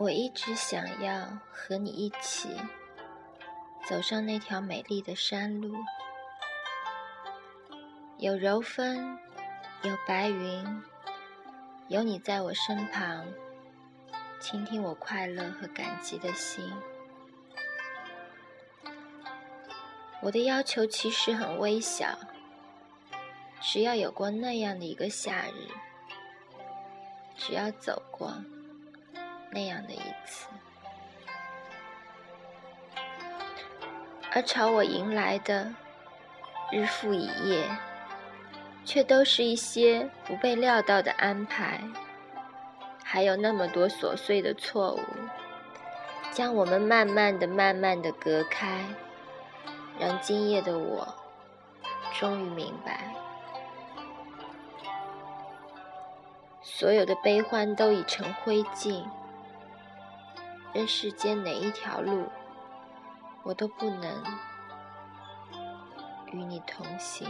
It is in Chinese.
我一直想要和你一起走上那条美丽的山路，有柔风，有白云，有你在我身旁，倾听我快乐和感激的心。我的要求其实很微小，只要有过那样的一个夏日，只要走过那样的一次，而朝我迎来的日复一夜，却都是一些不被料到的安排，还有那么多琐碎的错误，将我们慢慢的、慢慢的隔开。让今夜的我终于明白，所有的悲欢都已成灰烬。任世间哪一条路，我都不能与你同行。